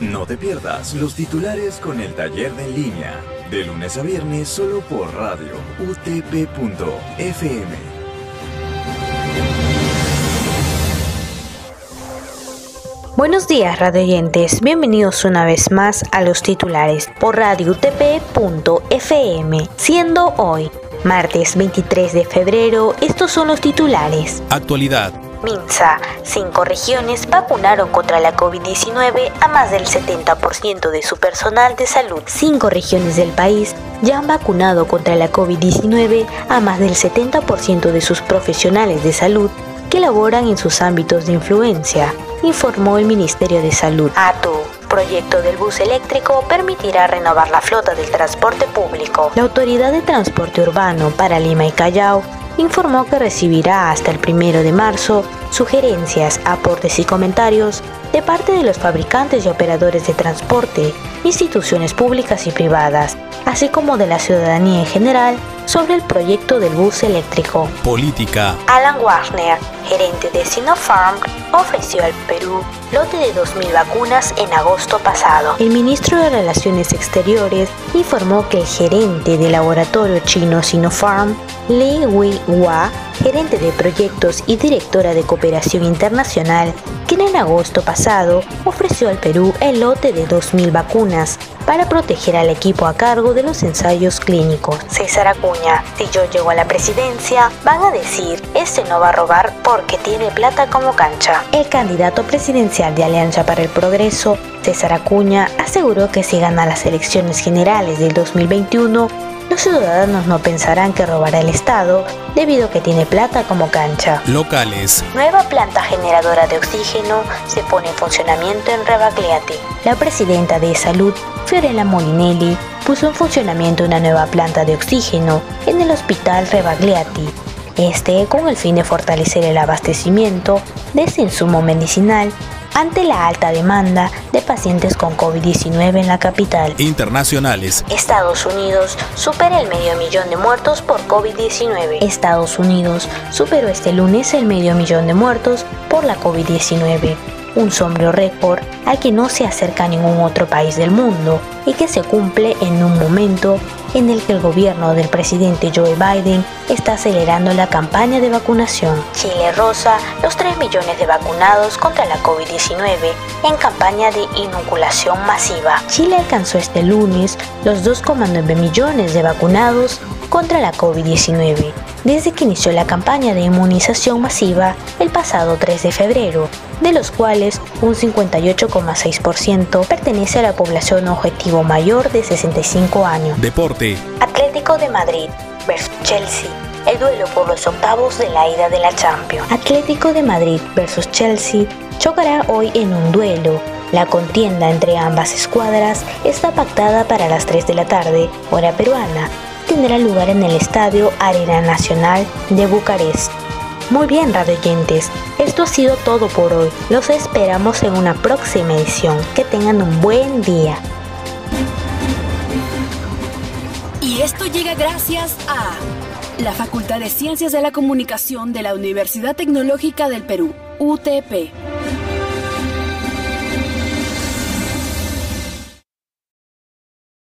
No te pierdas los titulares con el taller de en línea, de lunes a viernes solo por radio utp.fm. Buenos días, radioyentes. Bienvenidos una vez más a los titulares por radio utp.fm. Siendo hoy martes 23 de febrero, estos son los titulares. Actualidad. Minsa, cinco regiones vacunaron contra la COVID-19 a más del 70% de su personal de salud. Cinco regiones del país ya han vacunado contra la COVID-19 a más del 70% de sus profesionales de salud que laboran en sus ámbitos de influencia, informó el Ministerio de Salud. ATU proyecto del bus eléctrico permitirá renovar la flota del transporte público. La Autoridad de Transporte Urbano para Lima y Callao informó que recibirá hasta el primero de marzo sugerencias, aportes y comentarios de parte de los fabricantes y operadores de transporte, instituciones públicas y privadas, así como de la ciudadanía en general sobre el proyecto del bus eléctrico. Política. Alan Wagner, gerente de Sinopharm, ofreció al Perú lote de 2.000 vacunas en agosto pasado. El ministro de Relaciones Exteriores informó que el gerente del laboratorio chino Sinopharm, Li Wei-hua, gerente de proyectos y directora de cooperación internacional, quien en agosto pasado ofreció al Perú el lote de 2.000 vacunas para proteger al equipo a cargo de los ensayos clínicos. César Acuña, si yo llego a la presidencia, van a decir, este no va a robar porque tiene plata como cancha. El candidato presidencial de Alianza para el Progreso, César Acuña, aseguró que si gana las elecciones generales del 2021, los ciudadanos no pensarán que robará el Estado debido a que tiene plata como cancha. Locales. Nueva planta generadora de oxígeno se pone en funcionamiento en Rebagliati. La presidenta de Salud, Fiorella Molinelli, puso en funcionamiento una nueva planta de oxígeno en el Hospital Rebagliati. Este con el fin de fortalecer el abastecimiento de ese insumo medicinal ante la alta demanda de pacientes con COVID-19 en la capital. Internacionales. Estados Unidos supera el medio millón de muertos por COVID-19. Estados Unidos superó este lunes el medio millón de muertos por la COVID-19 un sombrío récord al que no se acerca ningún otro país del mundo y que se cumple en un momento en el que el gobierno del presidente Joe Biden está acelerando la campaña de vacunación. Chile rosa los 3 millones de vacunados contra la COVID-19 en campaña de inoculación masiva. Chile alcanzó este lunes los 2,9 millones de vacunados contra la COVID-19 desde que inició la campaña de inmunización masiva el pasado 3 de febrero, de los cuales un 58,6% pertenece a la población objetivo mayor de 65 años. Deporte. Atlético de Madrid versus Chelsea. El duelo por los octavos de la ida de la Champions. Atlético de Madrid versus Chelsea chocará hoy en un duelo la contienda entre ambas escuadras está pactada para las 3 de la tarde, hora peruana, tendrá lugar en el Estadio Arena Nacional de Bucarest. Muy bien, radioyentes, esto ha sido todo por hoy. Los esperamos en una próxima edición. Que tengan un buen día. Y esto llega gracias a la Facultad de Ciencias de la Comunicación de la Universidad Tecnológica del Perú, UTP.